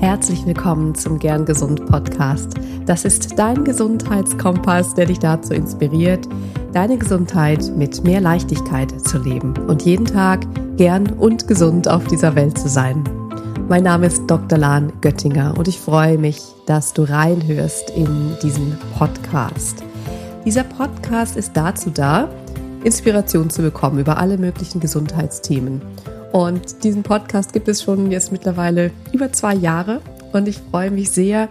Herzlich willkommen zum Gern Gesund Podcast. Das ist dein Gesundheitskompass, der dich dazu inspiriert, deine Gesundheit mit mehr Leichtigkeit zu leben und jeden Tag gern und gesund auf dieser Welt zu sein. Mein Name ist Dr. Lahn Göttinger und ich freue mich, dass du reinhörst in diesen Podcast. Dieser Podcast ist dazu da, Inspiration zu bekommen über alle möglichen Gesundheitsthemen. Und diesen Podcast gibt es schon jetzt mittlerweile über zwei Jahre und ich freue mich sehr,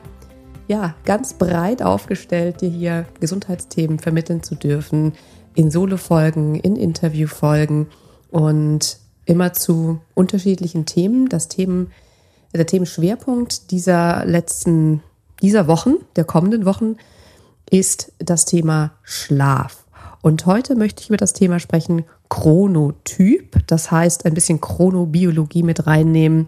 ja, ganz breit aufgestellt, dir hier Gesundheitsthemen vermitteln zu dürfen, in Solo-Folgen, in Interview-Folgen und immer zu unterschiedlichen Themen. Das Themen, der Themenschwerpunkt dieser letzten, dieser Wochen, der kommenden Wochen, ist das Thema Schlaf. Und heute möchte ich über das Thema sprechen, Chronotyp, das heißt ein bisschen Chronobiologie mit reinnehmen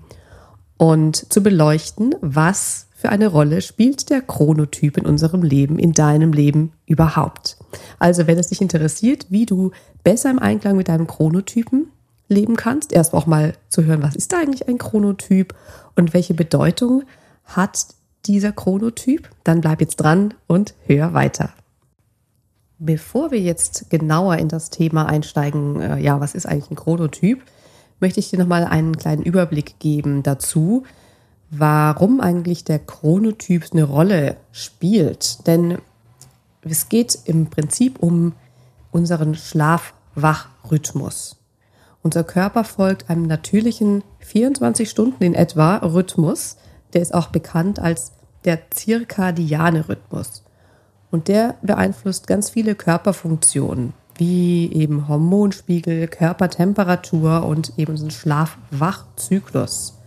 und zu beleuchten, was für eine Rolle spielt der Chronotyp in unserem Leben, in deinem Leben überhaupt. Also wenn es dich interessiert, wie du besser im Einklang mit deinem Chronotypen leben kannst, erst auch mal zu hören, was ist eigentlich ein Chronotyp und welche Bedeutung hat dieser Chronotyp, dann bleib jetzt dran und hör weiter. Bevor wir jetzt genauer in das Thema einsteigen, äh, ja, was ist eigentlich ein Chronotyp, möchte ich dir nochmal einen kleinen Überblick geben dazu, warum eigentlich der Chronotyp eine Rolle spielt. Denn es geht im Prinzip um unseren Schlaf-Wach-Rhythmus. Unser Körper folgt einem natürlichen 24 Stunden in etwa Rhythmus. Der ist auch bekannt als der zirkadiane Rhythmus. Und der beeinflusst ganz viele Körperfunktionen, wie eben Hormonspiegel, Körpertemperatur und eben so einen Schlaf-Wach-Zyklus.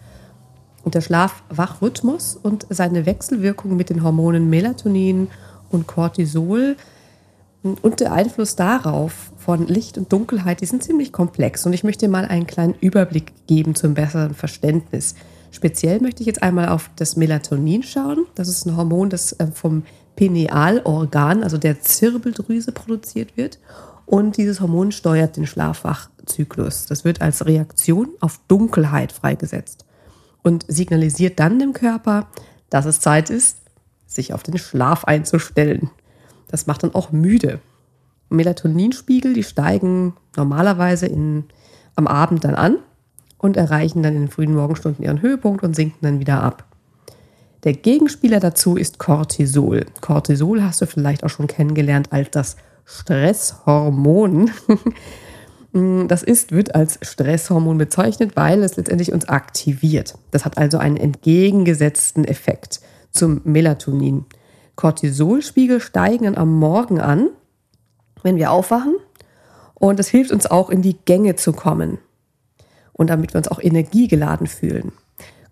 Und der Schlaf-Wach-Rhythmus und seine Wechselwirkung mit den Hormonen Melatonin und Cortisol und der Einfluss darauf von Licht und Dunkelheit, die sind ziemlich komplex. Und ich möchte mal einen kleinen Überblick geben zum besseren Verständnis. Speziell möchte ich jetzt einmal auf das Melatonin schauen. Das ist ein Hormon, das äh, vom Pinealorgan, also der Zirbeldrüse, produziert wird. Und dieses Hormon steuert den Schlafwachzyklus. Das wird als Reaktion auf Dunkelheit freigesetzt und signalisiert dann dem Körper, dass es Zeit ist, sich auf den Schlaf einzustellen. Das macht dann auch müde. Melatoninspiegel, die steigen normalerweise in, am Abend dann an und erreichen dann in den frühen Morgenstunden ihren Höhepunkt und sinken dann wieder ab. Der Gegenspieler dazu ist Cortisol. Cortisol hast du vielleicht auch schon kennengelernt als das Stresshormon. Das ist, wird als Stresshormon bezeichnet, weil es letztendlich uns aktiviert. Das hat also einen entgegengesetzten Effekt zum Melatonin. Cortisolspiegel steigen am Morgen an, wenn wir aufwachen. Und das hilft uns auch in die Gänge zu kommen. Und damit wir uns auch energiegeladen fühlen.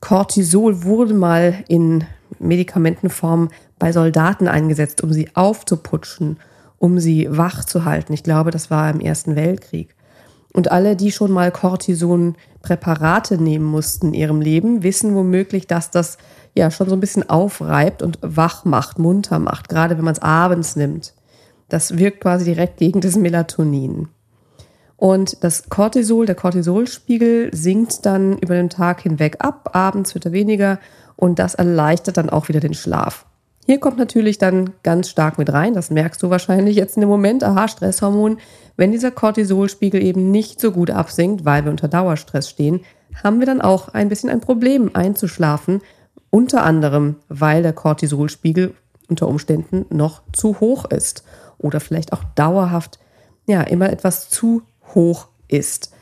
Cortisol wurde mal in Medikamentenform bei Soldaten eingesetzt, um sie aufzuputschen, um sie wach zu halten. Ich glaube, das war im Ersten Weltkrieg. Und alle, die schon mal Cortison-Präparate nehmen mussten in ihrem Leben, wissen womöglich, dass das ja schon so ein bisschen aufreibt und wach macht, munter macht, gerade wenn man es abends nimmt. Das wirkt quasi direkt gegen das Melatonin. Und das Cortisol, der Cortisolspiegel sinkt dann über den Tag hinweg ab, abends wird er weniger und das erleichtert dann auch wieder den Schlaf. Hier kommt natürlich dann ganz stark mit rein, das merkst du wahrscheinlich jetzt in dem Moment, aha, Stresshormon. Wenn dieser Cortisolspiegel eben nicht so gut absinkt, weil wir unter Dauerstress stehen, haben wir dann auch ein bisschen ein Problem einzuschlafen, unter anderem, weil der Cortisolspiegel unter Umständen noch zu hoch ist oder vielleicht auch dauerhaft ja immer etwas zu hoch ist.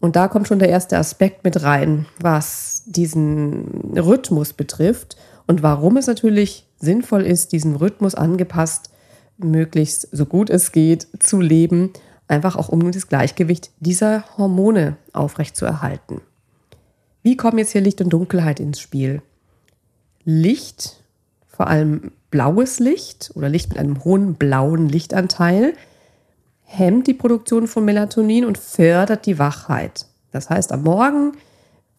Und da kommt schon der erste Aspekt mit rein, was diesen Rhythmus betrifft und warum es natürlich sinnvoll ist, diesen Rhythmus angepasst, möglichst so gut es geht, zu leben, einfach auch um das Gleichgewicht dieser Hormone aufrechtzuerhalten. Wie kommen jetzt hier Licht und Dunkelheit ins Spiel? Licht, vor allem blaues Licht oder Licht mit einem hohen blauen Lichtanteil, hemmt die Produktion von Melatonin und fördert die Wachheit. Das heißt, am Morgen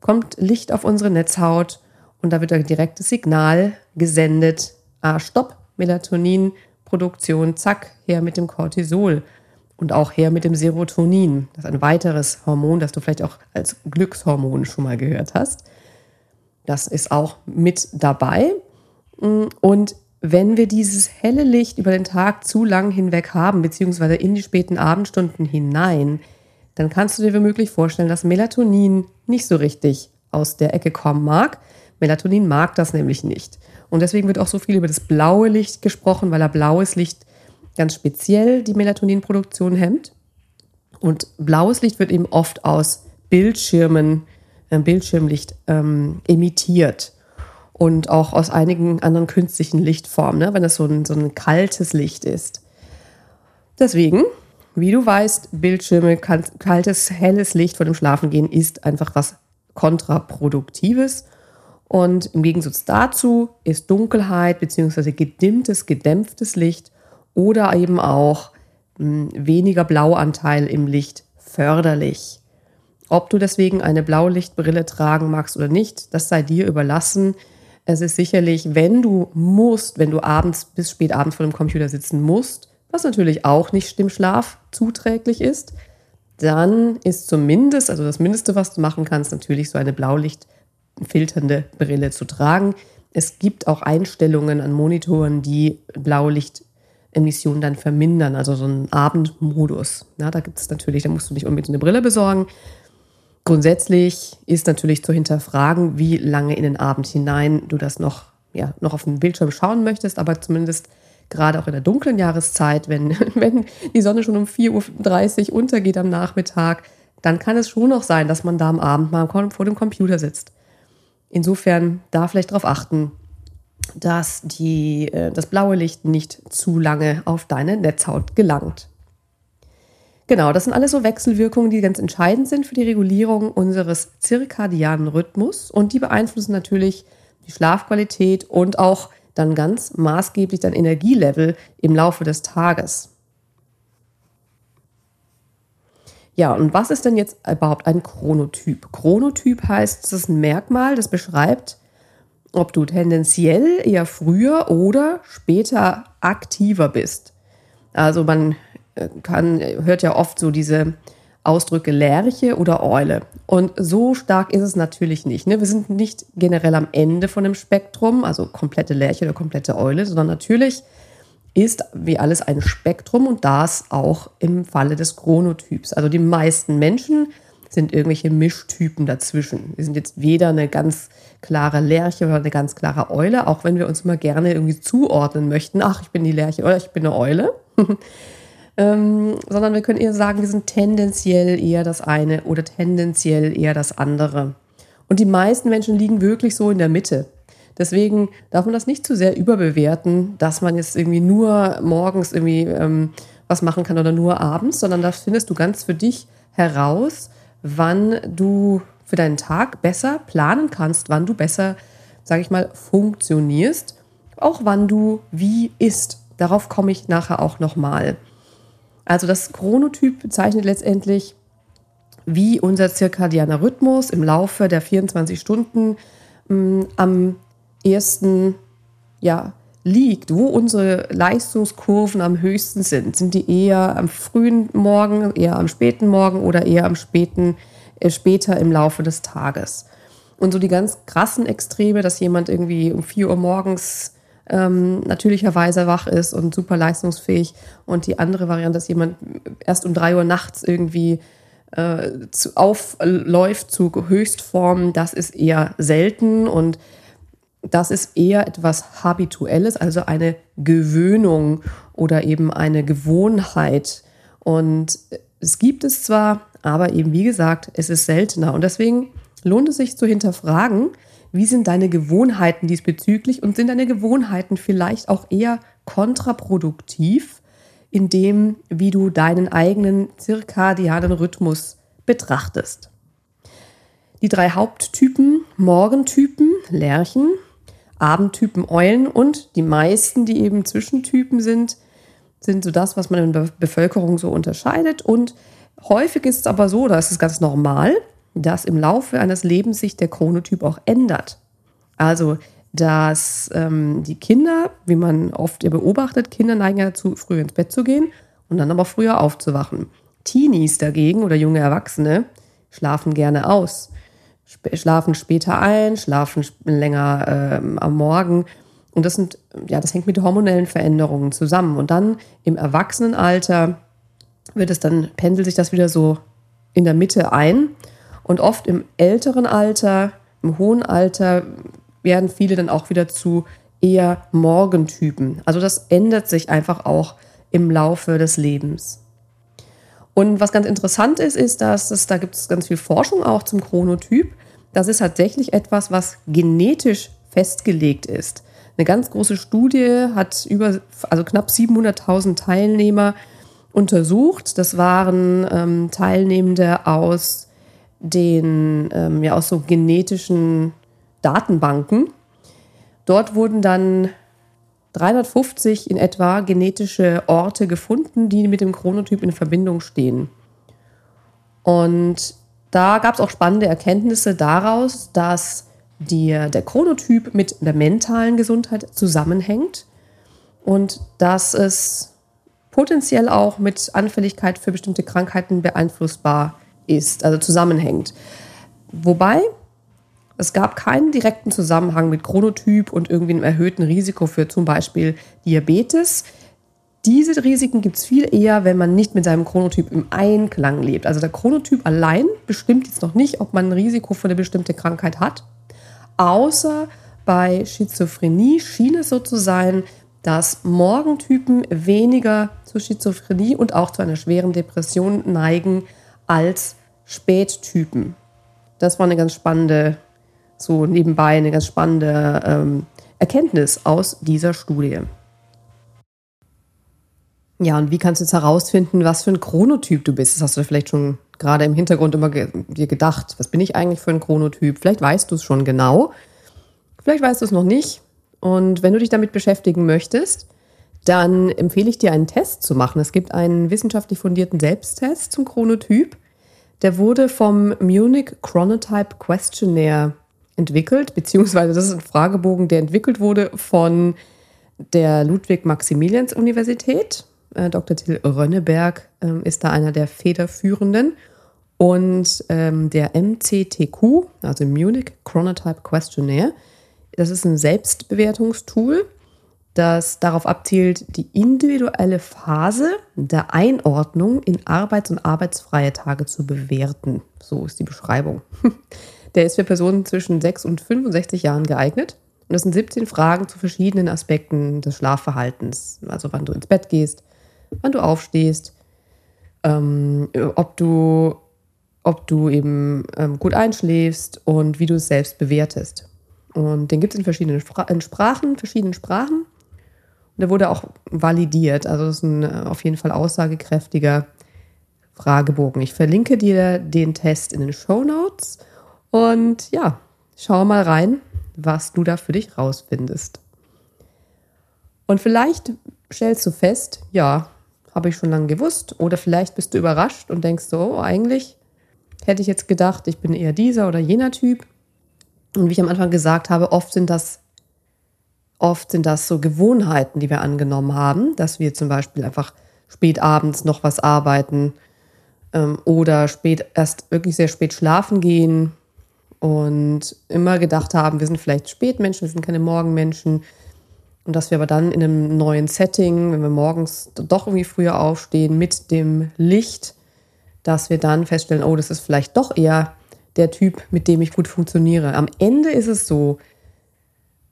kommt Licht auf unsere Netzhaut und da wird ein direktes Signal gesendet. Ah, stopp, Melatoninproduktion, zack, her mit dem Cortisol und auch her mit dem Serotonin. Das ist ein weiteres Hormon, das du vielleicht auch als Glückshormon schon mal gehört hast. Das ist auch mit dabei. Und wenn wir dieses helle Licht über den Tag zu lang hinweg haben, beziehungsweise in die späten Abendstunden hinein, dann kannst du dir womöglich vorstellen, dass Melatonin nicht so richtig aus der Ecke kommen mag. Melatonin mag das nämlich nicht. Und deswegen wird auch so viel über das blaue Licht gesprochen, weil er blaues Licht ganz speziell die Melatoninproduktion hemmt. Und blaues Licht wird eben oft aus Bildschirmen, äh, Bildschirmlicht ähm, emittiert und auch aus einigen anderen künstlichen Lichtformen, ne, wenn das so ein, so ein kaltes Licht ist. Deswegen, wie du weißt, Bildschirme, kaltes, helles Licht vor dem Schlafengehen ist einfach was kontraproduktives. Und im Gegensatz dazu ist Dunkelheit bzw. gedimmtes, gedämpftes Licht oder eben auch mh, hm, weniger Blauanteil im Licht förderlich. Ob du deswegen eine Blaulichtbrille tragen magst oder nicht, das sei dir überlassen. Es ist sicherlich, wenn du musst, wenn du abends bis spät abends vor dem Computer sitzen musst, was natürlich auch nicht dem Schlaf zuträglich ist, dann ist zumindest, also das Mindeste, was du machen kannst, natürlich so eine blaulichtfilternde Brille zu tragen. Es gibt auch Einstellungen an Monitoren, die Blaulichtemissionen dann vermindern, also so einen Abendmodus. Ja, da gibt es natürlich, da musst du nicht unbedingt eine Brille besorgen. Grundsätzlich ist natürlich zu hinterfragen, wie lange in den Abend hinein du das noch, ja, noch auf dem Bildschirm schauen möchtest, aber zumindest gerade auch in der dunklen Jahreszeit, wenn, wenn die Sonne schon um 4.30 Uhr untergeht am Nachmittag, dann kann es schon noch sein, dass man da am Abend mal vor dem Computer sitzt. Insofern da vielleicht darauf achten, dass die, äh, das blaue Licht nicht zu lange auf deine Netzhaut gelangt. Genau, das sind alles so Wechselwirkungen, die ganz entscheidend sind für die Regulierung unseres zirkadianen Rhythmus und die beeinflussen natürlich die Schlafqualität und auch dann ganz maßgeblich dein Energielevel im Laufe des Tages. Ja, und was ist denn jetzt überhaupt ein Chronotyp? Chronotyp heißt, es ist ein Merkmal, das beschreibt, ob du tendenziell eher früher oder später aktiver bist. Also man kann, hört ja oft so diese Ausdrücke Lerche oder Eule. Und so stark ist es natürlich nicht. Ne? Wir sind nicht generell am Ende von dem Spektrum, also komplette Lerche oder komplette Eule, sondern natürlich ist wie alles ein Spektrum und das auch im Falle des Chronotyps. Also die meisten Menschen sind irgendwelche Mischtypen dazwischen. Wir sind jetzt weder eine ganz klare Lerche oder eine ganz klare Eule, auch wenn wir uns immer gerne irgendwie zuordnen möchten. Ach, ich bin die Lerche oder ich bin eine Eule. ähm, sondern wir können eher sagen, wir sind tendenziell eher das eine oder tendenziell eher das andere. Und die meisten Menschen liegen wirklich so in der Mitte. Deswegen darf man das nicht zu sehr überbewerten, dass man jetzt irgendwie nur morgens irgendwie ähm, was machen kann oder nur abends, sondern da findest du ganz für dich heraus, wann du für deinen Tag besser planen kannst, wann du besser, sage ich mal, funktionierst, auch wann du wie isst. Darauf komme ich nachher auch nochmal. Also das Chronotyp bezeichnet letztendlich, wie unser zirkadianer Rhythmus im Laufe der 24 Stunden mh, mm, am ersten ja, liegt, wo unsere Leistungskurven am höchsten sind. Sind die eher am frühen Morgen, eher am späten Morgen oder eher am späten, äh, später im Laufe des Tages? Und so die ganz krassen Extreme, dass jemand irgendwie um 4 Uhr morgens ähm, natürlicherweise wach ist und super leistungsfähig. Und die andere Variante, dass jemand erst um drei Uhr nachts irgendwie äh, zu, aufläuft zu Höchstformen, das ist eher selten und das ist eher etwas Habituelles, also eine Gewöhnung oder eben eine Gewohnheit. Und es gibt es zwar, aber eben wie gesagt, es ist seltener. Und deswegen lohnt es sich zu hinterfragen, wie sind deine Gewohnheiten diesbezüglich und sind deine Gewohnheiten vielleicht auch eher kontraproduktiv in dem, wie du deinen eigenen zirkadianen Rhythmus betrachtest? Die drei Haupttypen, Morgentypen, Lerchen, Abendtypen, Eulen und die meisten, die eben Zwischentypen sind, sind so das, was man in der Bevölkerung so unterscheidet. Und häufig ist es aber so, da ist es ganz normal, dass im Laufe eines Lebens sich der Chronotyp auch ändert. Also, dass ähm, die Kinder, wie man oft beobachtet, Kinder neigen ja dazu, früh ins Bett zu gehen und dann aber früher aufzuwachen. Teenies dagegen oder junge Erwachsene schlafen gerne aus. schlafen später ein, schlafen länger ähm, am Morgen. Und das sind, ja, das hängt mit hormonellen Veränderungen zusammen. Und dann im Erwachsenenalter wird es dann, pendelt sich das wieder so in der Mitte ein. Und oft im älteren Alter, im hohen Alter, werden viele dann auch wieder zu eher Morgentypen. Also das ändert sich einfach auch im Laufe des Lebens. Und was ganz interessant ist, ist, dass es, da gibt es ganz viel Forschung auch zum Chronotyp. Das ist tatsächlich etwas, was genetisch festgelegt ist. Eine ganz große Studie hat über, also knapp 700.000 Teilnehmer untersucht. Das waren ähm, Teilnehmende aus den, ähm, ja, aus so genetischen Datenbanken. Dort wurden dann 350 in etwa genetische Orte gefunden, die mit dem Chronotyp in Verbindung stehen. Und da gab es auch spannende Erkenntnisse daraus, dass die, der Chronotyp mit der mentalen Gesundheit zusammenhängt und dass es potenziell auch mit Anfälligkeit für bestimmte Krankheiten beeinflussbar ist, also zusammenhängt. Wobei es gab keinen direkten Zusammenhang mit Chronotyp und irgendwie einem erhöhten Risiko für zum Beispiel Diabetes. Diese Risiken gibt es viel eher, wenn man nicht mit seinem Chronotyp im Einklang lebt. Also der Chronotyp allein bestimmt jetzt noch nicht, ob man ein Risiko für eine bestimmte Krankheit hat. Außer bei Schizophrenie schien es so zu sein, dass Morgentypen weniger zu Schizophrenie und auch zu einer schweren Depression neigen als Spättypen. Das war eine ganz spannende so nebenbei eine ganz spannende ähm, Erkenntnis aus dieser Studie. Ja, und wie kannst du jetzt herausfinden, was für ein Chronotyp du bist? Das hast du vielleicht schon gerade im Hintergrund immer ge dir gedacht. Was bin ich eigentlich für ein Chronotyp? Vielleicht weißt du es schon genau. Vielleicht weißt du es noch nicht. Und wenn du dich damit beschäftigen möchtest, dann empfehle ich dir einen Test zu machen. Es gibt einen wissenschaftlich fundierten Selbsttest zum Chronotyp. Der wurde vom Munich Chronotype Questionnaire entwickelt, beziehungsweise das ist ein Fragebogen, der entwickelt wurde von der Ludwig-Maximilians-Universität. Äh, Dr. Till Rönneberg äh, ist da einer der Federführenden. Und ähm, der MCTQ, also Munich Chronotype Questionnaire, das ist ein Selbstbewertungstool, das darauf abzielt, die individuelle Phase der Einordnung in arbeits- und arbeitsfreie Tage zu bewerten. So ist die Beschreibung. Der ist für Personen zwischen 6 und 65 Jahren geeignet. Und das sind 17 Fragen zu verschiedenen Aspekten des Schlafverhaltens. Also wann du ins Bett gehst, wann du aufstehst, ähm, ob du ob du eben ähm, gut einschläfst und wie du es selbst bewertest. Und den gibt es in verschiedenen Spra in Sprachen, verschiedenen Sprachen. Der wurde auch validiert. Also das ist ein äh, auf jeden Fall aussagekräftiger Fragebogen. Ich verlinke dir den Test in den Show Notes. Und ja, schau mal rein, was du da für dich rausfindest. Und vielleicht stellst du fest, ja, habe ich schon lange gewusst. Oder vielleicht bist du überrascht und denkst so, oh, eigentlich hätte ich jetzt gedacht, ich bin eher dieser oder jener Typ. Und wie ich am Anfang gesagt habe, oft sind das, oft sind das so Gewohnheiten, die wir angenommen haben, dass wir zum Beispiel einfach spät abends noch was arbeiten ähm, oder spät erst wirklich sehr spät schlafen gehen und immer gedacht haben, wir sind vielleicht Spätmenschen, wir sind keine Morgenmenschen. Und dass wir aber dann in einem neuen Setting, wenn wir morgens doch irgendwie früher aufstehen, mit dem Licht, dass wir dann feststellen, oh, das ist vielleicht doch eher der Typ, mit dem ich gut funktioniere. Am Ende ist es so,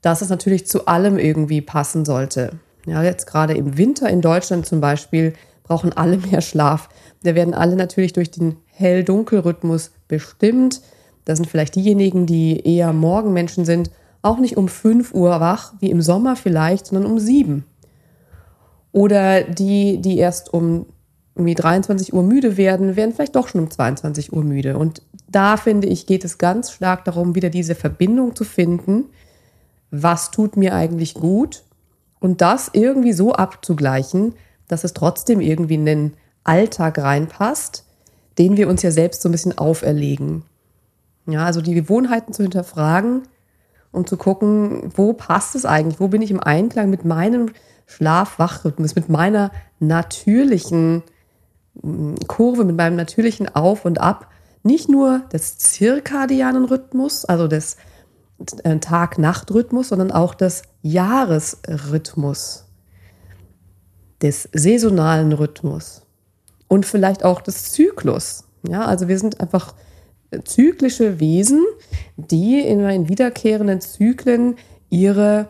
dass es natürlich zu allem irgendwie passen sollte. Ja, jetzt gerade im Winter in Deutschland zum Beispiel brauchen alle mehr Schlaf. Da werden alle natürlich durch den Hell-Dunkel-Rhythmus bestimmt. Das sind vielleicht diejenigen, die eher Morgenmenschen sind, auch nicht um 5 Uhr wach, wie im Sommer vielleicht, sondern um 7. Oder die, die erst um irgendwie 23 Uhr müde werden, werden vielleicht doch schon um 22 Uhr müde. Und da finde ich, geht es ganz stark darum, wieder diese Verbindung zu finden. Was tut mir eigentlich gut? Und das irgendwie so abzugleichen, dass es trotzdem irgendwie in den Alltag reinpasst, den wir uns ja selbst so ein bisschen auferlegen. Ja, also die Gewohnheiten zu hinterfragen und zu gucken, wo passt es eigentlich? Wo bin ich im Einklang mit meinem Schlaf-Wach-Rhythmus, mit meiner natürlichen mm, Kurve, mit meinem natürlichen Auf und Ab, nicht nur des zirkadianen Rhythmus, also des Tag-Nacht-Rhythmus, sondern auch des Jahresrhythmus, des saisonalen Rhythmus und vielleicht auch des Zyklus. Ja, also wir sind einfach zyklische Wesen, die in wiederkehrenden Zyklen ihre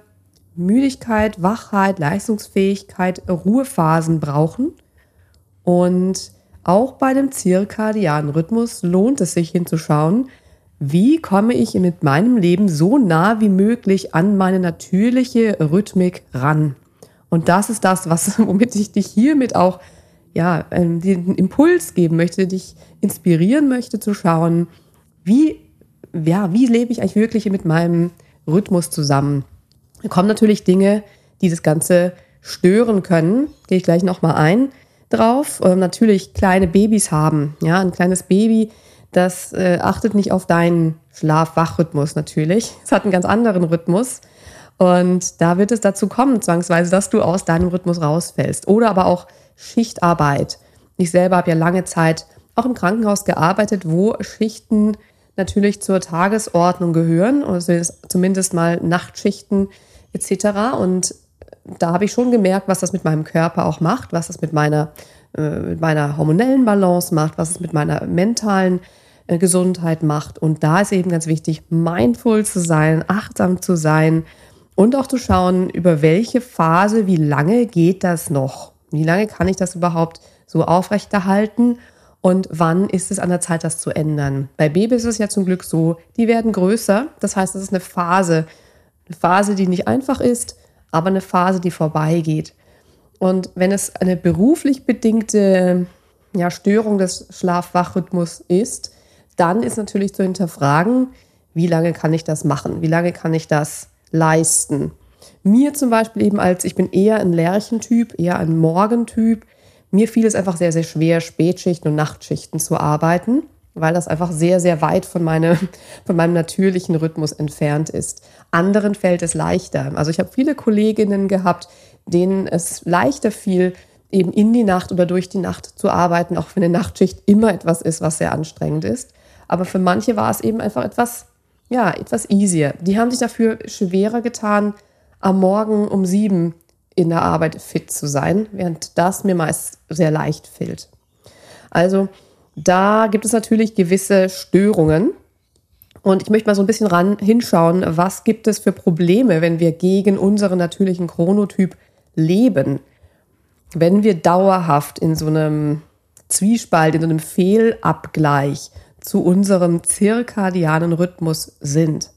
Müdigkeit, Wachheit, Leistungsfähigkeit, Ruhephasen brauchen. Und auch bei dem zirkadianen Rhythmus lohnt es sich hinzuschauen, wie komme ich mit meinem Leben so nah wie möglich an meine natürliche Rhythmik ran. Und das ist das, was, womit ich dich hiermit auch ja, ähm, den Impuls geben möchte, dich inspirieren möchte zu schauen, wie, ja, wie lebe ich eigentlich wirklich mit meinem Rhythmus zusammen. Da kommen natürlich Dinge, die das Ganze stören können. Gehe ich gleich nochmal ein drauf. Ähm, natürlich kleine Babys haben. Ja, ein kleines Baby, das äh, achtet nicht auf deinen Schlaf-Wach-Rhythmus natürlich. Es hat einen ganz anderen Rhythmus. Und da wird es dazu kommen, zwangsweise, dass du aus deinem Rhythmus rausfällst. Oder aber auch Schichtarbeit. Ich selber habe ja lange Zeit auch im Krankenhaus gearbeitet, wo Schichten natürlich zur Tagesordnung gehören, also zumindest mal Nachtschichten etc. Und da habe ich schon gemerkt, was das mit meinem Körper auch macht, was das mit meiner, äh, mit meiner hormonellen Balance macht, was es mit meiner mentalen Gesundheit macht. Und da ist eben ganz wichtig, mindful zu sein, achtsam zu sein und auch zu schauen, über welche Phase, wie lange geht das noch? Wie lange kann ich das überhaupt so aufrechterhalten? Und wann ist es an der Zeit, das zu ändern? Bei Babys ist es ja zum Glück so, die werden größer. Das heißt, es ist eine Phase. Eine Phase, die nicht einfach ist, aber eine Phase, die vorbeigeht. Und wenn es eine beruflich bedingte ja, Störung des Schlaf-Wach-Rhythmus ist, dann ist natürlich zu hinterfragen, wie lange kann ich das machen? Wie lange kann ich das leisten? Mir zum Beispiel eben als, ich bin eher ein Lerchentyp, eher ein Morgentyp. Mir fiel es einfach sehr, sehr schwer, Spätschichten und Nachtschichten zu arbeiten, weil das einfach sehr, sehr weit von, meine, von meinem natürlichen Rhythmus entfernt ist. Anderen fällt es leichter. Also ich habe viele Kolleginnen gehabt, denen es leichter fiel, eben in die Nacht oder durch die Nacht zu arbeiten, auch wenn eine Nachtschicht immer etwas ist, was sehr anstrengend ist. Aber für manche war es eben einfach etwas, ja, etwas easier. Die haben sich dafür schwerer getan, am Morgen um sieben in der Arbeit fit zu sein, während das mir meist sehr leicht fällt. Also da gibt es natürlich gewisse Störungen. Und ich möchte mal so ein bisschen ran hinschauen, was gibt es für Probleme, wenn wir gegen unseren natürlichen Chronotyp leben. Wenn wir dauerhaft in so einem Zwiespalt, in so einem Fehlabgleich zu unserem zirkadianen Rhythmus sind.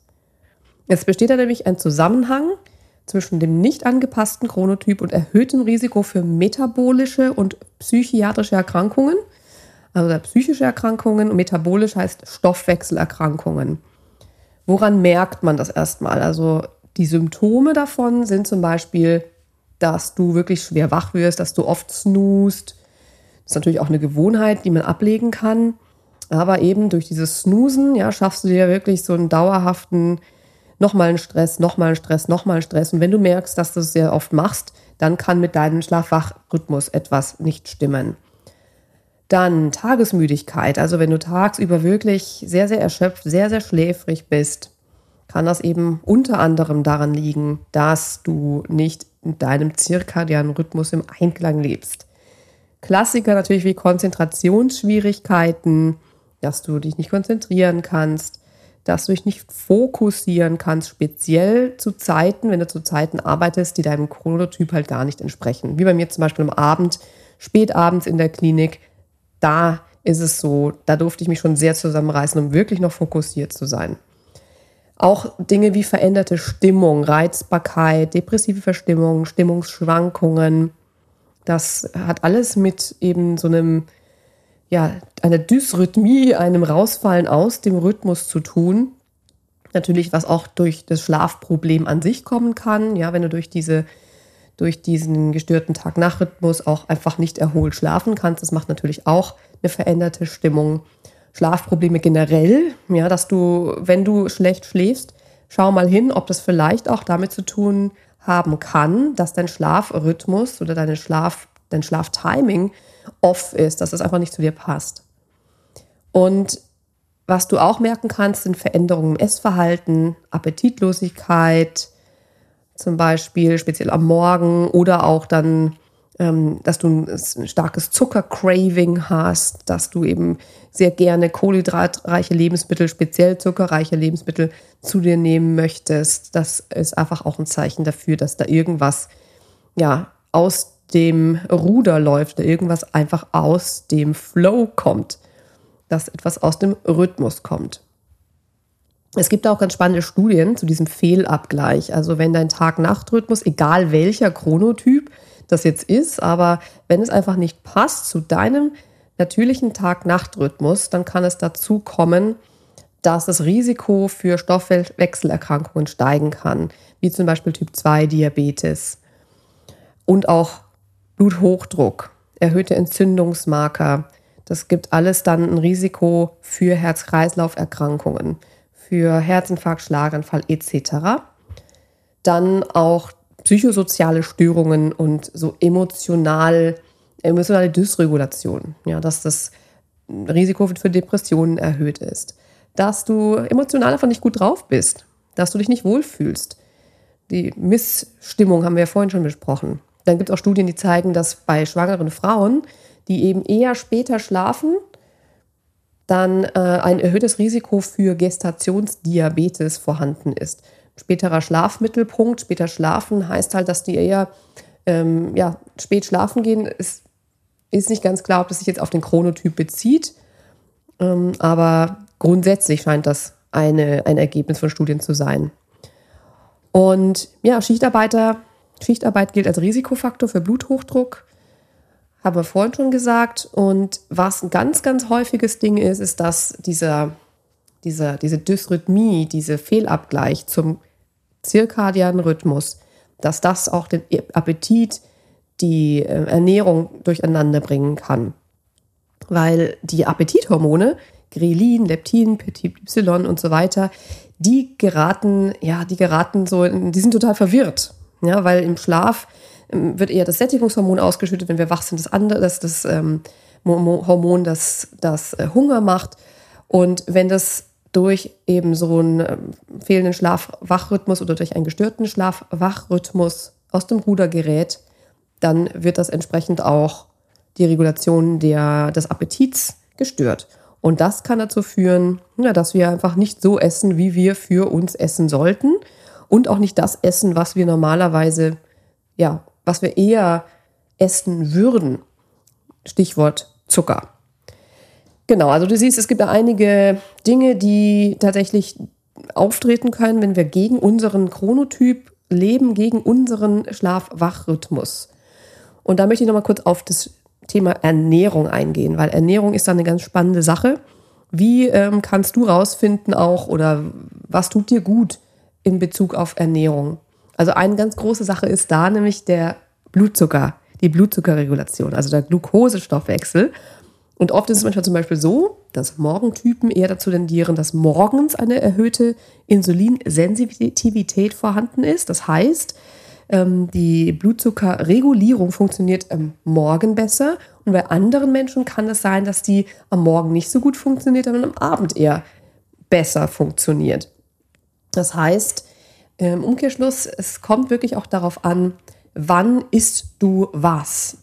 Es besteht da nämlich ein Zusammenhang zwischen dem nicht angepassten Chronotyp und erhöhtem Risiko für metabolische und psychiatrische Erkrankungen. Also psychische Erkrankungen und metabolisch heißt Stoffwechselerkrankungen. Woran merkt man das erstmal? Also die Symptome davon sind zum Beispiel, dass du wirklich schwer wach wirst, dass du oft snoost. Das ist natürlich auch eine Gewohnheit, die man ablegen kann. Aber eben durch dieses Snoosen, ja, schaffst du dir wirklich so einen dauerhaften nochmal ein Stress, nochmal ein Stress, nochmal ein Stress. Und wenn du merkst, dass du es sehr oft machst, dann kann mit deinem Schlafwachrhythmus etwas nicht stimmen. Dann Tagesmüdigkeit. Also wenn du tagsüber wirklich sehr, sehr erschöpft, sehr, sehr schläfrig bist, kann das eben unter anderem daran liegen, dass du nicht in deinem zirkadianen Rhythmus im Einklang lebst. Klassiker natürlich wie Konzentrationsschwierigkeiten, dass du dich nicht konzentrieren kannst, dass du dich nicht fokussieren kannst, speziell zu Zeiten, wenn du zu Zeiten arbeitest, die deinem Chronotyp halt gar nicht entsprechen. Wie bei mir zum Beispiel am Abend, spätabends in der Klinik, da ist es so, da durfte ich mich schon sehr zusammenreißen, um wirklich noch fokussiert zu sein. Auch Dinge wie veränderte Stimmung, Reizbarkeit, depressive Verstimmung, Stimmungsschwankungen, das hat alles mit eben so einem ja, einer Dysrhythmie, einem Rausfallen aus dem Rhythmus zu tun. Natürlich, was auch durch das Schlafproblem an sich kommen kann. Ja, wenn du durch diese durch diesen gestörten Tag-Nacht-Rhythmus auch einfach nicht erholt schlafen kannst. Das macht natürlich auch eine veränderte Stimmung. Schlafprobleme generell, ja, dass du, wenn du schlecht schläfst, schau mal hin, ob das vielleicht auch damit zu tun haben kann, dass dein Schlafrhythmus oder deine Schlaf, dein Schlaftiming off ist, dass es einfach nicht zu dir passt. Und was du auch merken kannst, sind Veränderungen im Essverhalten, Appetitlosigkeit, zum Beispiel speziell am Morgen oder auch dann, ähm, dass du ein starkes Zuckercraving hast, dass du eben sehr gerne kohlenhydratreiche Lebensmittel, speziell zuckerreiche Lebensmittel zu dir nehmen möchtest. Das ist einfach auch ein Zeichen dafür, dass da irgendwas ja aus dem Ruder läuft, irgendwas einfach aus dem Flow kommt, dass etwas aus dem Rhythmus kommt. Es gibt auch ganz spannende Studien zu diesem Fehlabgleich. Also wenn dein Tag-Nacht-Rhythmus, egal welcher Chronotyp das jetzt ist, aber wenn es einfach nicht passt zu deinem natürlichen Tag-Nacht-Rhythmus, dann kann es dazu kommen, dass das Risiko für Stoffwechselerkrankungen steigen kann, wie zum Beispiel Typ 2 Diabetes und auch Bluthochdruck, erhöhte Entzündungsmarker. Das gibt alles dann ein Risiko für Herz-Kreislauf-Erkrankungen für Herzinfarkt, Schlaganfall etc. Dann auch psychosoziale Störungen und so emotional, emotionale Dysregulation, ja, dass das Risiko für Depressionen erhöht ist, dass du emotional einfach nicht gut drauf bist, dass du dich nicht wohlfühlst. Die Missstimmung haben wir ja vorhin schon besprochen. Dann gibt es auch Studien, die zeigen, dass bei schwangeren Frauen, die eben eher später schlafen, dann äh, ein erhöhtes Risiko für Gestationsdiabetes vorhanden ist. Späterer Schlafmittelpunkt, später schlafen heißt halt, dass die eher ähm, ja, spät schlafen gehen. Es ist nicht ganz klar, ob das sich jetzt auf den Chronotyp bezieht, ähm, aber grundsätzlich scheint das eine, ein Ergebnis von Studien zu sein. Und ja, Schichtarbeiter, Schichtarbeit gilt als Risikofaktor für Bluthochdruck haben wir vorhin schon gesagt. Und was ein ganz, ganz häufiges Ding ist, ist, dass dieser, dieser, diese Dysrhythmie, dieser Fehlabgleich zum zirkadianen Rhythmus, dass das auch den Appetit, die äh, Ernährung durcheinander bringen kann. Weil die Appetithormone, Grelin, Leptin, Petit Y und so weiter, die geraten, ja, die geraten so, die sind total verwirrt. Ja, weil im Schlaf ähm, wird eher das Sättigungshormon ausgeschüttet, wenn wir wach sind, das andere, das, das ähm, Hormon, das, das äh, Hunger macht. Und wenn das durch eben so einen äh, fehlenden Schlaf-Wachrhythmus oder durch einen gestörten Schlaf-Wachrhythmus aus dem Ruder gerät, dann wird das entsprechend auch die Regulation der, des Appetits gestört. Und das kann dazu führen, ja, dass wir einfach nicht so essen, wie wir für uns essen sollten und auch nicht das essen, was wir normalerweise ja, was wir eher essen würden. Stichwort Zucker. Genau, also du siehst, es gibt da einige Dinge, die tatsächlich auftreten können, wenn wir gegen unseren Chronotyp leben, gegen unseren Schlaf-Wach-Rhythmus. Und da möchte ich nochmal kurz auf das Thema Ernährung eingehen, weil Ernährung ist da eine ganz spannende Sache. Wie ähm, kannst du rausfinden auch oder was tut dir gut in Bezug auf Ernährung? Also eine ganz große Sache ist da nämlich der Blutzucker, die Blutzuckerregulation, also der Glukosestoffwechsel. Und oft ist es manchmal zum Beispiel so, dass Morgentypen eher dazu tendieren, dass morgens eine erhöhte Insulinsensitivität vorhanden ist. Das heißt, ähm, die Blutzuckerregulierung funktioniert am Morgen besser. Und bei anderen Menschen kann es sein, dass die am Morgen nicht so gut funktioniert, sondern am Abend eher besser funktioniert. Das heißt, im Umkehrschluss, es kommt wirklich auch darauf an, wann isst du was?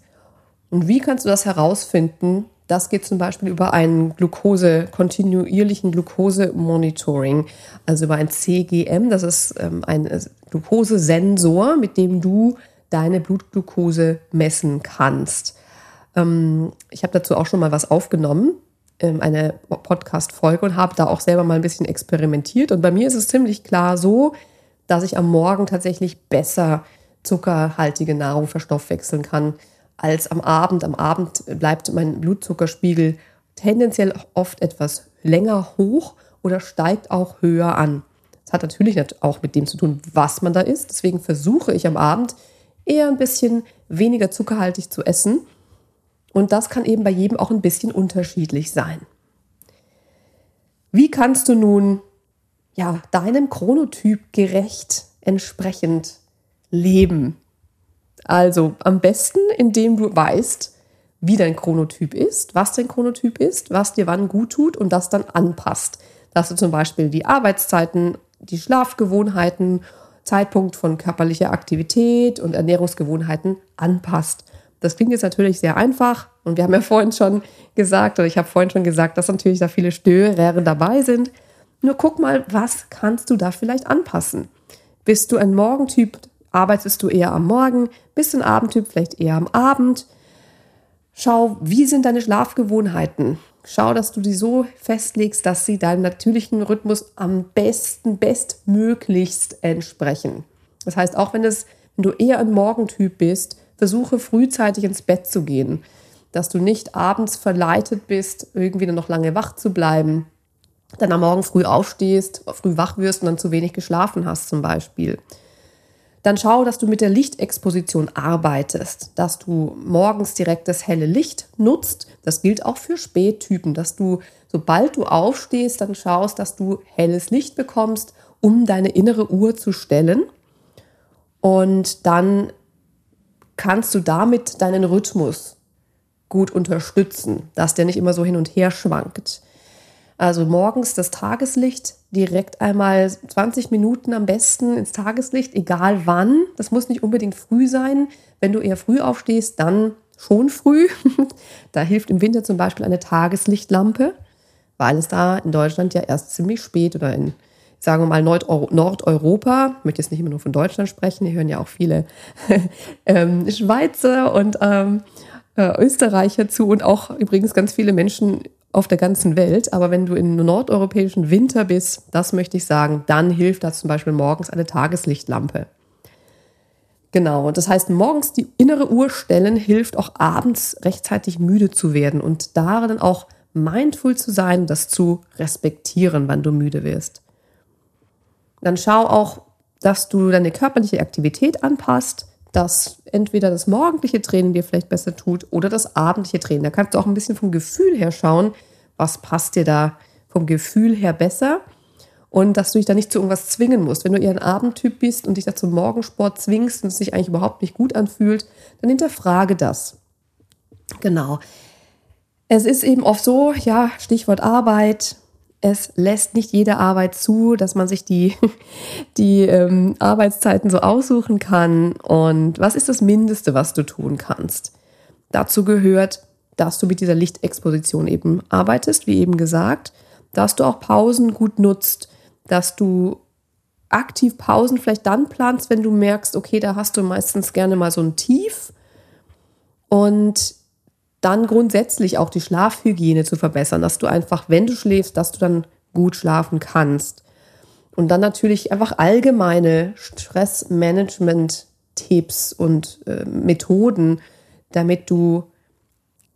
Und wie kannst du das herausfinden? Das geht zum Beispiel über einen Glucose, kontinuierlichen Glucose-Monitoring, also über ein CGM. Das ist ähm, ein äh, Glukosesensor, mit dem du deine Blutglucose messen kannst. Ähm, ich habe dazu auch schon mal was aufgenommen, eine Podcast-Folge und habe da auch selber mal ein bisschen experimentiert. Und bei mir ist es ziemlich klar so, dass ich am Morgen tatsächlich besser zuckerhaltige Nahrung verstoffwechseln kann als am Abend. Am Abend bleibt mein Blutzuckerspiegel tendenziell oft etwas länger hoch oder steigt auch höher an. Das hat natürlich auch mit dem zu tun, was man da isst. Deswegen versuche ich am Abend eher ein bisschen weniger zuckerhaltig zu essen. Und das kann eben bei jedem auch ein bisschen unterschiedlich sein. Wie kannst du nun ja, deinem Chronotyp gerecht entsprechend leben. Also am besten, indem du weißt, wie dein Chronotyp ist, was dein Chronotyp ist, was dir wann gut tut und das dann anpasst. Dass du zum Beispiel die Arbeitszeiten, die Schlafgewohnheiten, Zeitpunkt von körperlicher Aktivität und Ernährungsgewohnheiten anpasst. Das klingt jetzt natürlich sehr einfach und wir haben ja vorhin schon gesagt, oder ich habe vorhin schon gesagt, dass natürlich da viele Störer dabei sind. Nur guck mal, was kannst du da vielleicht anpassen? Bist du ein Morgentyp? Arbeitest du eher am Morgen? Bist du ein Abendtyp? Vielleicht eher am Abend? Schau, wie sind deine Schlafgewohnheiten? Schau, dass du die so festlegst, dass sie deinem natürlichen Rhythmus am besten, bestmöglichst entsprechen. Das heißt, auch wenn, es, wenn du eher ein Morgentyp bist, versuche frühzeitig ins Bett zu gehen, dass du nicht abends verleitet bist, irgendwie noch lange wach zu bleiben, dann am Morgen früh aufstehst, früh wach wirst und dann zu wenig geschlafen hast zum Beispiel. Dann schau, dass du mit der Lichtexposition arbeitest, dass du morgens direkt das helle Licht nutzt. Das gilt auch für Spättypen, dass du, sobald du aufstehst, dann schaust, dass du helles Licht bekommst, um deine innere Uhr zu stellen. Und dann kannst du damit deinen Rhythmus gut unterstützen, dass der nicht immer so hin und her schwankt. Also morgens das Tageslicht direkt einmal 20 Minuten am besten ins Tageslicht, egal wann. Das muss nicht unbedingt früh sein. Wenn du eher früh aufstehst, dann schon früh. da hilft im Winter zum Beispiel eine Tageslichtlampe, weil es da in Deutschland ja erst ziemlich spät oder in sagen wir mal Nordeuropa, ich möchte jetzt nicht immer nur von Deutschland sprechen, hier hören ja auch viele ähm, Schweizer und ähm, äh, Österreicher zu und auch übrigens ganz viele Menschen auf der ganzen Welt. Aber wenn du in nordeuropäischen Winter bist, das möchte ich sagen, dann hilft das zum Beispiel morgens eine Tageslichtlampe. Genau, das heißt, morgens die innere Uhr stellen hilft auch abends rechtzeitig müde zu werden und darin auch mindful zu sein, das zu respektieren, wann du müde wirst. Dann schau auch, dass du deine körperliche Aktivität anpasst, dass entweder das morgendliche Training dir vielleicht besser tut oder das abendliche Training. Da kannst du auch ein bisschen vom Gefühl her schauen, was passt dir da vom Gefühl her besser und dass du dich da nicht zu irgendwas zwingen musst. Wenn du eher ein Abendtyp bist und dich da zum Morgensport zwingst und es sich eigentlich überhaupt nicht gut anfühlt, dann hinterfrage das. Genau. Es ist eben oft so, ja, Stichwort Arbeit, es lässt nicht jede Arbeit zu, dass man sich die, die ähm, Arbeitszeiten so aussuchen kann. Und was ist das Mindeste, was du tun kannst? Dazu gehört, dass du mit dieser Lichtexposition eben arbeitest, wie eben gesagt, dass du auch Pausen gut nutzt, dass du aktiv Pausen vielleicht dann planst, wenn du merkst, okay, da hast du meistens gerne mal so ein Tief. Und dann grundsätzlich auch die Schlafhygiene zu verbessern, dass du einfach, wenn du schläfst, dass du dann gut schlafen kannst. Und dann natürlich einfach allgemeine Stressmanagement-Tipps und äh, Methoden, damit du,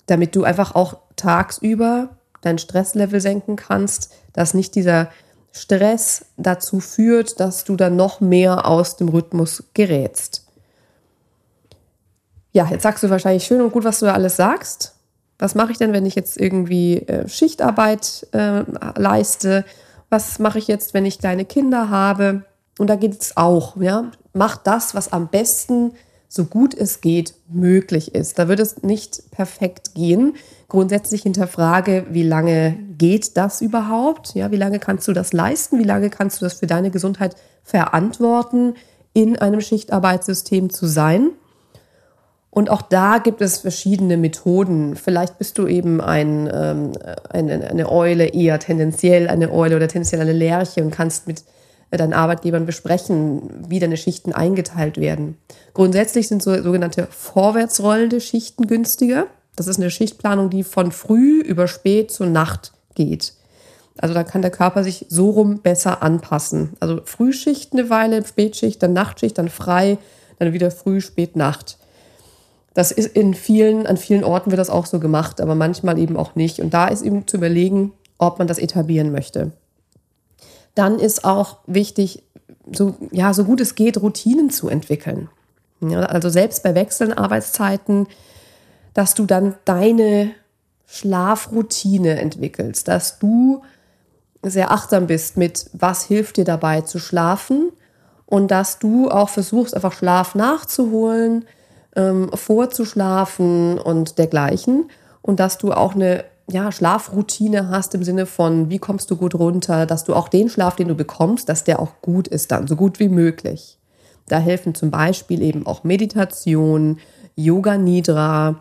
damit du einfach auch tagsüber dein Stresslevel senken kannst, dass nicht dieser Stress dazu führt, dass du dann noch mehr aus dem Rhythmus gerätst ja, jetzt sagst du wahrscheinlich schön und gut, was du da alles sagst. Was mache ich denn, wenn ich jetzt irgendwie äh, Schichtarbeit äh, leiste? Was mache ich jetzt, wenn ich kleine Kinder habe? Und da geht es auch, ja. Mach das, was am besten, so gut es geht, möglich ist. Da wird es nicht perfekt gehen. Grundsätzlich hinterfrage, wie lange geht das überhaupt? Ja, wie lange kannst du das leisten? Wie lange kannst du das für deine Gesundheit verantworten, in einem Schichtarbeitssystem zu sein? Und auch da gibt es verschiedene Methoden. Vielleicht bist du eben ein, ähm, eine, eine Eule, eher tendenziell eine Eule oder tendenziell eine Lerche und kannst mit deinen Arbeitgebern besprechen, wie deine Schichten eingeteilt werden. Grundsätzlich sind so sogenannte vorwärtsrollende Schichten günstiger. Das ist eine Schichtplanung, die von früh über spät zur Nacht geht. Also da kann der Körper sich so rum besser anpassen. Also Frühschicht eine Weile, Spätschicht, dann Nachtschicht, dann frei, dann wieder Früh, Spät, Nacht. Das ist in vielen, an vielen Orten wird das auch so gemacht, aber manchmal eben auch nicht. Und da ist eben zu überlegen, ob man das etablieren möchte. Dann ist auch wichtig, so, ja, so gut es geht, Routinen zu entwickeln. Ja, also selbst bei wechselnden Arbeitszeiten, dass du dann deine Schlafroutine entwickelst, dass du sehr achtsam bist mit, was hilft dir dabei zu schlafen und dass du auch versuchst, einfach Schlaf nachzuholen, ähm, vorzuschlafen und dergleichen. Und dass du auch eine ja, Schlafroutine hast im Sinne von, wie kommst du gut runter, dass du auch den Schlaf, den du bekommst, dass der auch gut ist dann, so gut wie möglich. Da helfen zum Beispiel eben auch Meditation, Yoga Nidra,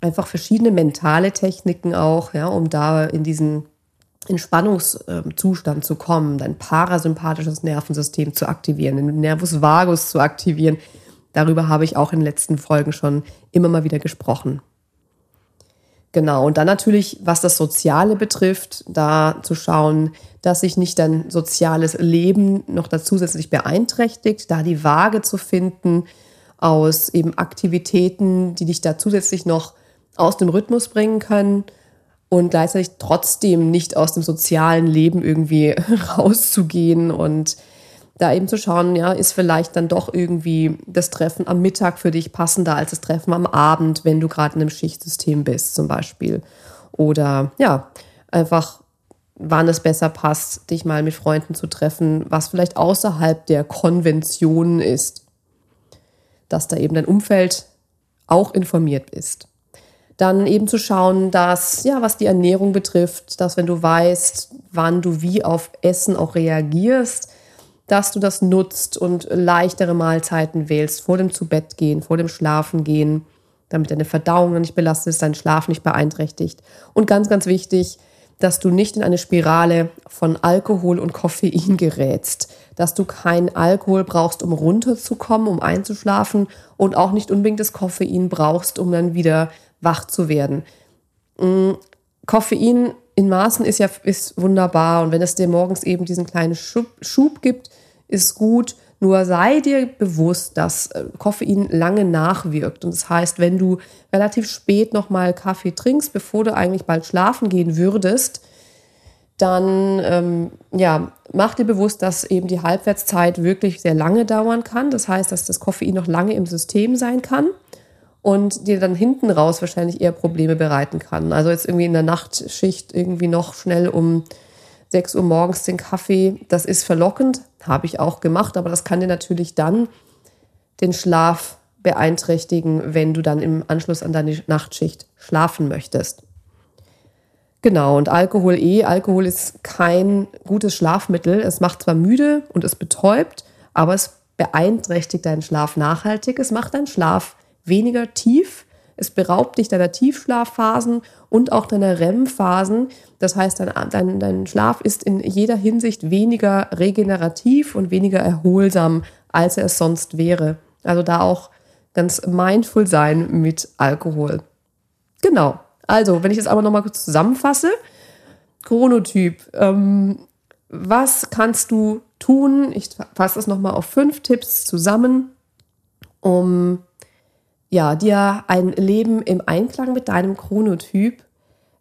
einfach verschiedene mentale Techniken auch, ja, um da in diesen Entspannungszustand zu kommen, dein parasympathisches Nervensystem zu aktivieren, den Nervus vagus zu aktivieren. Darüber habe ich auch in den letzten Folgen schon immer mal wieder gesprochen. Genau, und dann natürlich, was das Soziale betrifft, da zu schauen, dass sich nicht dein soziales Leben noch da zusätzlich beeinträchtigt, da die Waage zu finden aus eben Aktivitäten, die dich da zusätzlich noch aus dem Rhythmus bringen können und gleichzeitig trotzdem nicht aus dem sozialen Leben irgendwie rauszugehen und da eben zu schauen, ja, ist vielleicht dann doch irgendwie das Treffen am Mittag für dich passender als das Treffen am Abend, wenn du gerade in einem Schichtsystem bist zum Beispiel. Oder ja, einfach, wann es besser passt, dich mal mit Freunden zu treffen, was vielleicht außerhalb der Konvention ist. Dass da eben dein Umfeld auch informiert ist. Dann eben zu schauen, dass, ja, was die Ernährung betrifft, dass wenn du weißt, wann du wie auf Essen auch reagierst, dass du das nutzt und leichtere Mahlzeiten wählst vor dem Zubettgehen, vor dem Schlafengehen, damit deine Verdauung nicht belastet ist, dein Schlaf nicht beeinträchtigt. Und ganz, ganz wichtig, dass du nicht in eine Spirale von Alkohol und Koffein gerätst, dass du keinen Alkohol brauchst, um runterzukommen, um einzuschlafen und auch nicht unbedingt das Koffein brauchst, um dann wieder wach zu werden. Mm, Koffein in Maßen ist ja ist wunderbar und wenn es dir morgens eben diesen kleinen Schub, Schub gibt, ist gut. Nur sei dir bewusst, dass äh, Koffein lange nachwirkt. Und das heißt, wenn du relativ spät nochmal Kaffee trinkst, bevor du eigentlich bald schlafen gehen würdest, dann ähm, ja, mach dir bewusst, dass eben die Halbwertszeit wirklich sehr lange dauern kann. Das heißt, dass das Koffein noch lange im System sein kann und dir dann hinten raus wahrscheinlich eher Probleme bereiten kann. Also jetzt irgendwie in der Nachtschicht irgendwie noch schnell um 6 Uhr morgens den Kaffee, das ist verlockend, habe ich auch gemacht, aber das kann dir natürlich dann den Schlaf beeinträchtigen, wenn du dann im Anschluss an deine Nachtschicht schlafen möchtest. Genau, und Alkohol eh, Alkohol ist kein gutes Schlafmittel. Es macht zwar müde und es betäubt, aber es beeinträchtigt deinen Schlaf nachhaltig. Es macht deinen Schlaf weniger tief. Es beraubt dich deiner Tiefschlafphasen und auch deiner REM-Phasen. Das heißt, dein, dein, dein Schlaf ist in jeder Hinsicht weniger regenerativ und weniger erholsam, als er es sonst wäre. Also da auch ganz mindful sein mit Alkohol. Genau. Also, wenn ich das aber nochmal kurz zusammenfasse. Chronotyp. Ähm, was kannst du tun? Ich fasse das nochmal auf fünf Tipps zusammen, um ja, dir ein Leben im Einklang mit deinem Chronotyp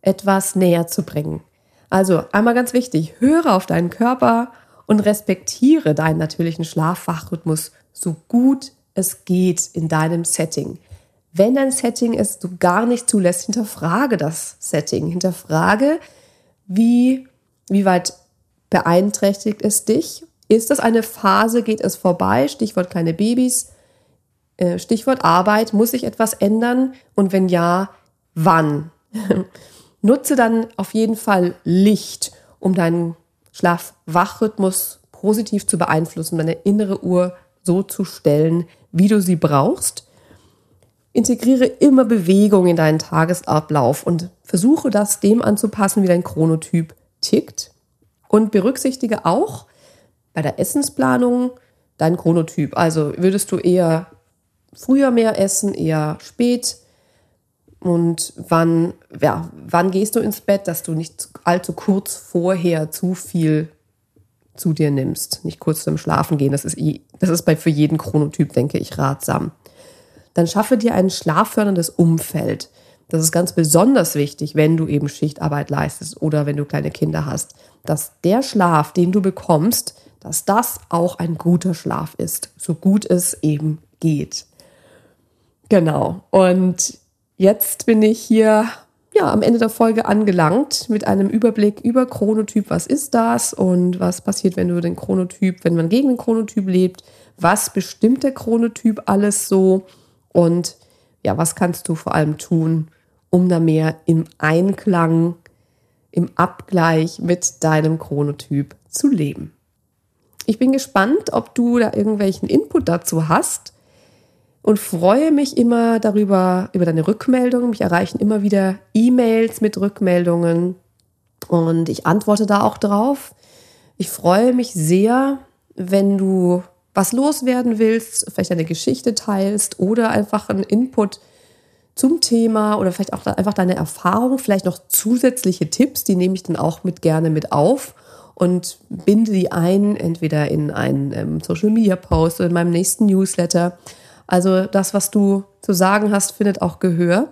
etwas näher zu bringen. Also einmal ganz wichtig, höre auf deinen Körper und respektiere deinen natürlichen Schlaffachrhythmus so gut es geht in deinem Setting. Wenn dein Setting es du gar nicht zulässt, hinterfrage das Setting. Hinterfrage, wie, wie weit beeinträchtigt es dich? Ist das eine Phase? Geht es vorbei? Stichwort kleine Babys. Äh, Stichwort Arbeit, muss sich etwas ändern? Und wenn ja, wann? Nutze dann auf jeden Fall Licht, um deinen Schlaf-Wach-Rhythmus positiv zu beeinflussen, deine innere Uhr so zu stellen, wie du sie brauchst. Integriere immer Bewegung in deinen Tagesablauf und versuche das dem anzupassen, wie dein Chronotyp tickt. Und berücksichtige auch bei der Essensplanung deinen Chronotyp. Also würdest du eher früher mehr essen, eher spät? Und wann, ja, wann gehst du ins Bett, dass du nicht allzu kurz vorher zu viel zu dir nimmst? Nicht kurz zum Schlafen gehen. Das ist, das ist bei, für jeden Chronotyp, denke ich, ratsam. Dann schaffe dir ein schlafförderndes Umfeld. Das ist ganz besonders wichtig, wenn du eben Schichtarbeit leistest oder wenn du kleine Kinder hast, dass der Schlaf, den du bekommst, dass das auch ein guter Schlaf ist, so gut es eben geht. Genau. Und jetzt bin ich hier ja, am Ende der Folge angelangt mit einem Überblick über Chronotyp. Was ist das und was passiert, wenn du den Chronotyp, wenn man gegen den Chronotyp lebt? Was bestimmt der Chronotyp alles so? Und ja, was kannst du vor allem tun, um da mehr im Einklang, im Abgleich mit deinem Chronotyp zu leben. Ich bin gespannt, ob du da irgendwelchen Input dazu hast und freue mich immer darüber, über deine Rückmeldungen. Mich erreichen immer wieder E-Mails mit Rückmeldungen und ich antworte da auch drauf. Ich freue mich sehr, wenn du was loswerden willst, vielleicht eine Geschichte teilst oder einfach einen Input zum Thema oder vielleicht auch einfach deine Erfahrung, vielleicht noch zusätzliche Tipps, die nehme ich dann auch mit gerne mit auf und binde die ein, entweder in einen ähm, Social Media Post oder in meinem nächsten Newsletter. Also das, was du zu sagen hast, findet auch Gehör.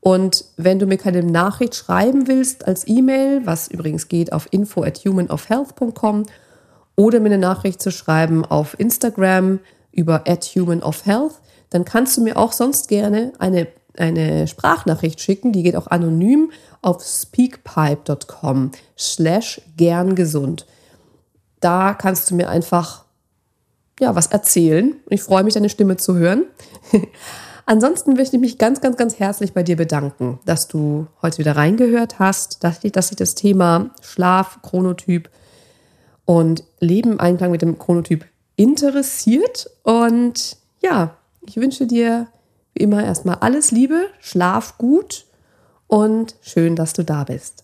Und wenn du mir keine Nachricht schreiben willst als E-Mail, was übrigens geht auf info at humanofhealth.com oder mir eine Nachricht zu schreiben auf Instagram über at humanofhealth, dann kannst du mir auch sonst gerne eine, eine Sprachnachricht schicken. Die geht auch anonym auf speakpipe.com slash gern gesund. Da kannst du mir einfach ja, was erzählen. Ich freue mich, deine Stimme zu hören. Ansonsten möchte ich mich ganz, ganz, ganz herzlich bei dir bedanken, dass du heute wieder reingehört hast, dass dich, dass dich das Thema Schlaf, Chronotyp und Leben im Einklang mit dem Chronotyp interessiert. Und ja, ich wünsche dir wie immer erstmal alles Liebe, schlaf gut und schön, dass du da bist.